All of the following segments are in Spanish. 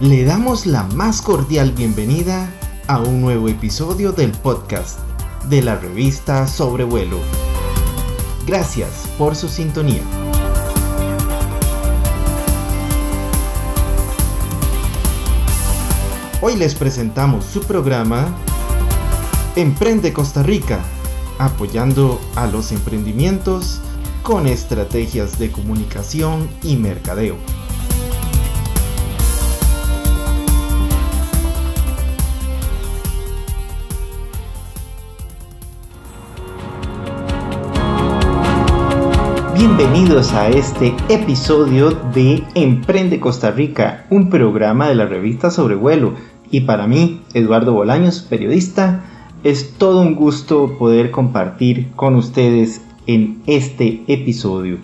Le damos la más cordial bienvenida a un nuevo episodio del podcast de la revista Sobrevuelo. Gracias por su sintonía. Hoy les presentamos su programa Emprende Costa Rica, apoyando a los emprendimientos con estrategias de comunicación y mercadeo. Bienvenidos a este episodio de Emprende Costa Rica, un programa de la revista Sobrevuelo. Y para mí, Eduardo Bolaños, periodista, es todo un gusto poder compartir con ustedes en este episodio.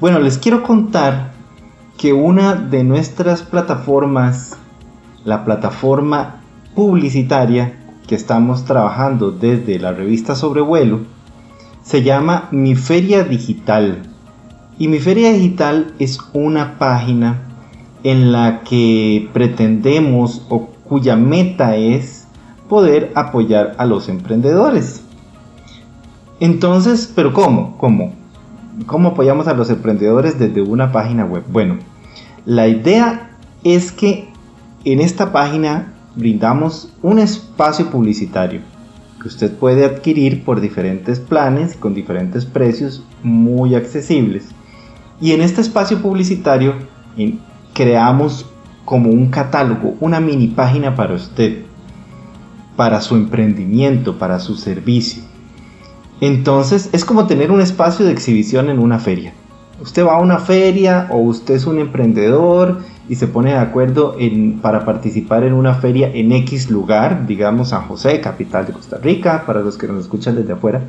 Bueno, les quiero contar que una de nuestras plataformas, la plataforma publicitaria que estamos trabajando desde la revista Sobrevuelo, se llama Mi Feria Digital. Y Mi Feria Digital es una página en la que pretendemos o cuya meta es poder apoyar a los emprendedores. Entonces, ¿pero cómo? ¿Cómo? ¿Cómo apoyamos a los emprendedores desde una página web? Bueno, la idea es que en esta página brindamos un espacio publicitario que usted puede adquirir por diferentes planes con diferentes precios muy accesibles. Y en este espacio publicitario creamos como un catálogo, una mini página para usted, para su emprendimiento, para su servicio. Entonces es como tener un espacio de exhibición en una feria. Usted va a una feria o usted es un emprendedor y se pone de acuerdo para participar en una feria en X lugar, digamos San José, capital de Costa Rica, para los que nos escuchan desde afuera,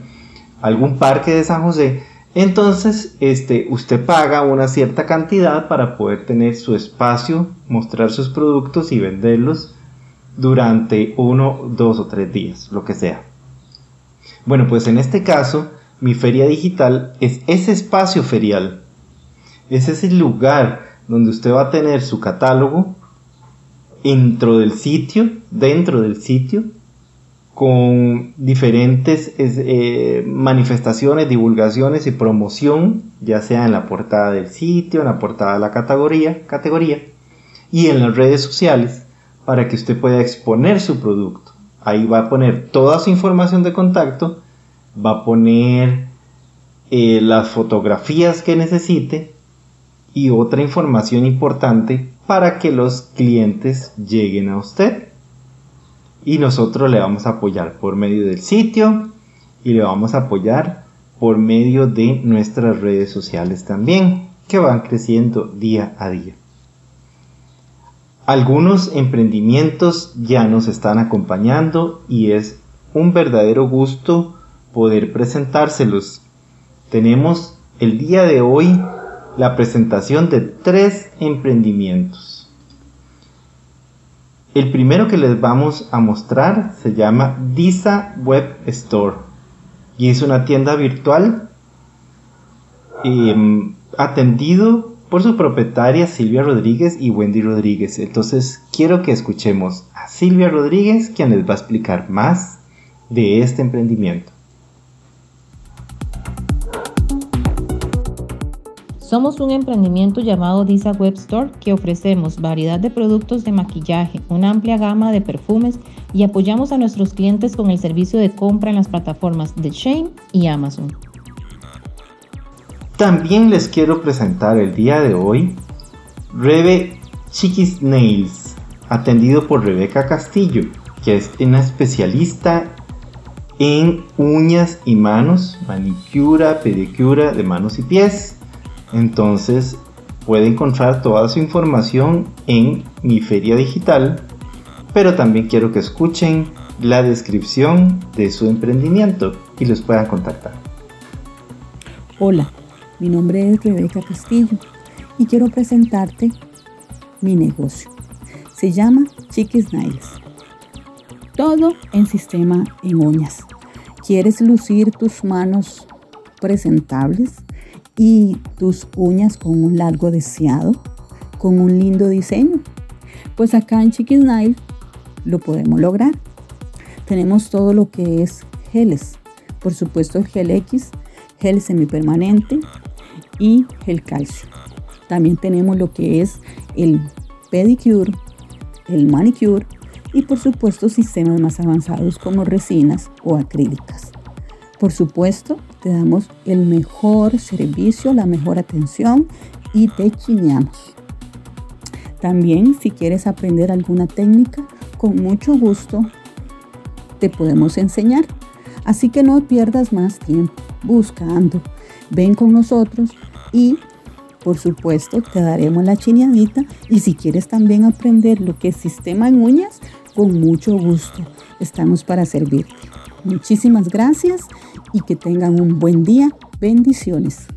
algún parque de San José, entonces este, usted paga una cierta cantidad para poder tener su espacio, mostrar sus productos y venderlos durante uno, dos o tres días, lo que sea. Bueno, pues en este caso, mi feria digital es ese espacio ferial, es ese lugar donde usted va a tener su catálogo dentro del sitio, dentro del sitio, con diferentes eh, manifestaciones, divulgaciones y promoción, ya sea en la portada del sitio, en la portada de la categoría, categoría y en las redes sociales para que usted pueda exponer su producto. Ahí va a poner toda su información de contacto, va a poner eh, las fotografías que necesite y otra información importante para que los clientes lleguen a usted. Y nosotros le vamos a apoyar por medio del sitio y le vamos a apoyar por medio de nuestras redes sociales también, que van creciendo día a día. Algunos emprendimientos ya nos están acompañando y es un verdadero gusto poder presentárselos. Tenemos el día de hoy la presentación de tres emprendimientos. El primero que les vamos a mostrar se llama Disa Web Store y es una tienda virtual em, atendido por su propietaria Silvia Rodríguez y Wendy Rodríguez. Entonces quiero que escuchemos a Silvia Rodríguez quien les va a explicar más de este emprendimiento. Somos un emprendimiento llamado Disa Web Store que ofrecemos variedad de productos de maquillaje, una amplia gama de perfumes y apoyamos a nuestros clientes con el servicio de compra en las plataformas de Shane y Amazon. También les quiero presentar el día de hoy Rebe Chiquis Nails, atendido por Rebeca Castillo, que es una especialista en uñas y manos, manicura, pedicura de manos y pies. Entonces puede encontrar toda su información en mi feria digital, pero también quiero que escuchen la descripción de su emprendimiento y los puedan contactar. Hola, mi nombre es Rebeca Castillo y quiero presentarte mi negocio. Se llama Chiquis Nails. Todo en sistema en uñas. ¿Quieres lucir tus manos presentables? Y tus uñas con un largo deseado, con un lindo diseño. Pues acá en Chiquisnile lo podemos lograr. Tenemos todo lo que es geles, por supuesto el gel X, gel semipermanente y gel calcio. También tenemos lo que es el pedicure, el manicure y por supuesto sistemas más avanzados como resinas o acrílicas. Por supuesto, te damos el mejor servicio, la mejor atención y te chineamos. También si quieres aprender alguna técnica, con mucho gusto te podemos enseñar. Así que no pierdas más tiempo buscando. Ven con nosotros y por supuesto te daremos la chineadita y si quieres también aprender lo que es sistema en uñas, con mucho gusto estamos para servirte. Muchísimas gracias y que tengan un buen día. Bendiciones.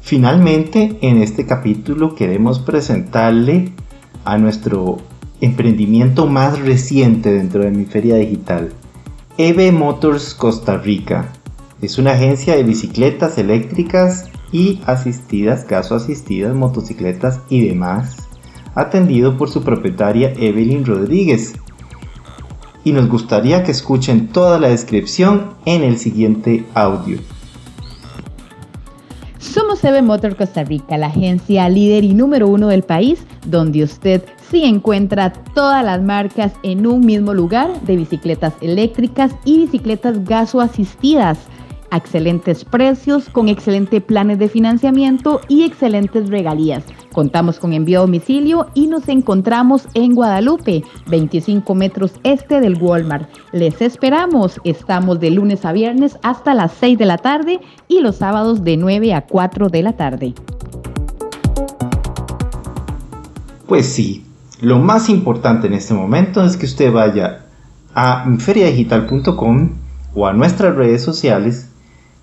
Finalmente, en este capítulo queremos presentarle a nuestro emprendimiento más reciente dentro de mi feria digital, EV Motors Costa Rica. Es una agencia de bicicletas eléctricas y asistidas, caso asistidas, motocicletas y demás, atendido por su propietaria Evelyn Rodríguez. Y nos gustaría que escuchen toda la descripción en el siguiente audio. Somos EV Motor Costa Rica, la agencia líder y número uno del país, donde usted sí encuentra todas las marcas en un mismo lugar de bicicletas eléctricas y bicicletas gasoasistidas a excelentes precios, con excelentes planes de financiamiento y excelentes regalías. Contamos con envío a domicilio y nos encontramos en Guadalupe, 25 metros este del Walmart. Les esperamos. Estamos de lunes a viernes hasta las 6 de la tarde y los sábados de 9 a 4 de la tarde. Pues sí, lo más importante en este momento es que usted vaya a feriadigital.com o a nuestras redes sociales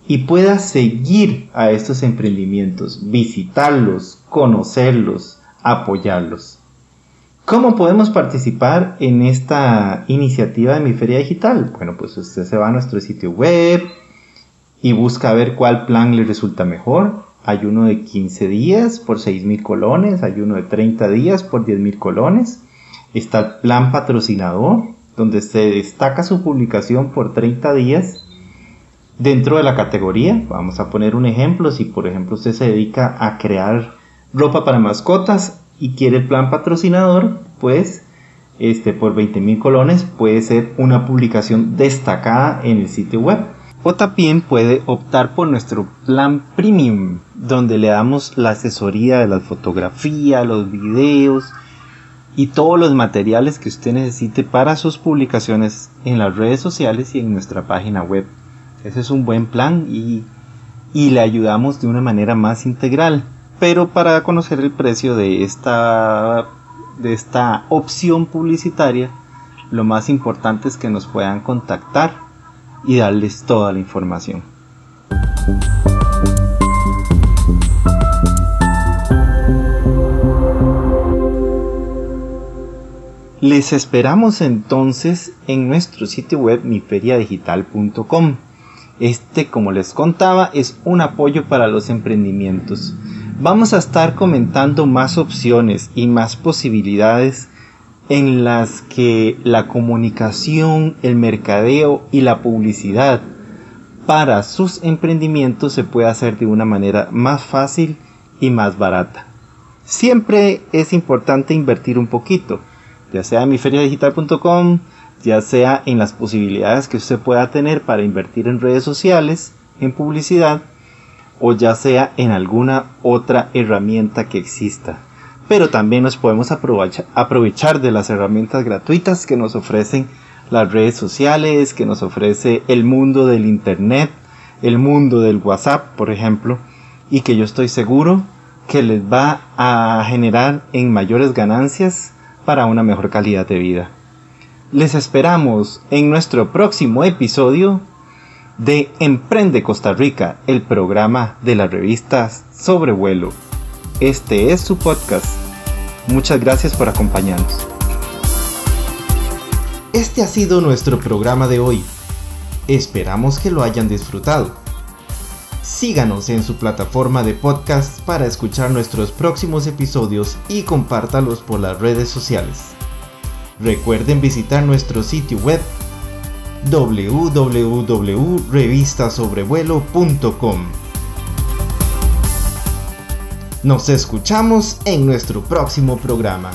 y pueda seguir a estos emprendimientos, visitarlos, conocerlos, apoyarlos. ¿Cómo podemos participar en esta iniciativa de mi feria digital? Bueno, pues usted se va a nuestro sitio web y busca ver cuál plan le resulta mejor. Hay uno de 15 días por 6 mil colones, hay uno de 30 días por 10 mil colones. Está el plan patrocinador, donde se destaca su publicación por 30 días dentro de la categoría. Vamos a poner un ejemplo. Si por ejemplo usted se dedica a crear ropa para mascotas y quiere el plan patrocinador, pues este, por 20 mil colones puede ser una publicación destacada en el sitio web. O también puede optar por nuestro plan premium, donde le damos la asesoría de la fotografía, los videos y todos los materiales que usted necesite para sus publicaciones en las redes sociales y en nuestra página web. Ese es un buen plan y, le ayudamos de una manera más integral. Pero para conocer el precio de esta, de esta opción publicitaria, lo más importante es que nos puedan contactar y darles toda la información. Les esperamos entonces en nuestro sitio web miferiadigital.com. Este, como les contaba, es un apoyo para los emprendimientos. Vamos a estar comentando más opciones y más posibilidades en las que la comunicación, el mercadeo y la publicidad para sus emprendimientos se puede hacer de una manera más fácil y más barata. Siempre es importante invertir un poquito, ya sea en miferiadigital.com, ya sea en las posibilidades que usted pueda tener para invertir en redes sociales, en publicidad, o ya sea en alguna otra herramienta que exista. Pero también nos podemos aprovechar de las herramientas gratuitas que nos ofrecen las redes sociales, que nos ofrece el mundo del Internet, el mundo del WhatsApp, por ejemplo, y que yo estoy seguro que les va a generar en mayores ganancias para una mejor calidad de vida. Les esperamos en nuestro próximo episodio de Emprende Costa Rica, el programa de las revistas sobre vuelo. Este es su podcast. Muchas gracias por acompañarnos. Este ha sido nuestro programa de hoy. Esperamos que lo hayan disfrutado. Síganos en su plataforma de podcast para escuchar nuestros próximos episodios y compártalos por las redes sociales. Recuerden visitar nuestro sitio web www.revistasobrevuelo.com. Nos escuchamos en nuestro próximo programa.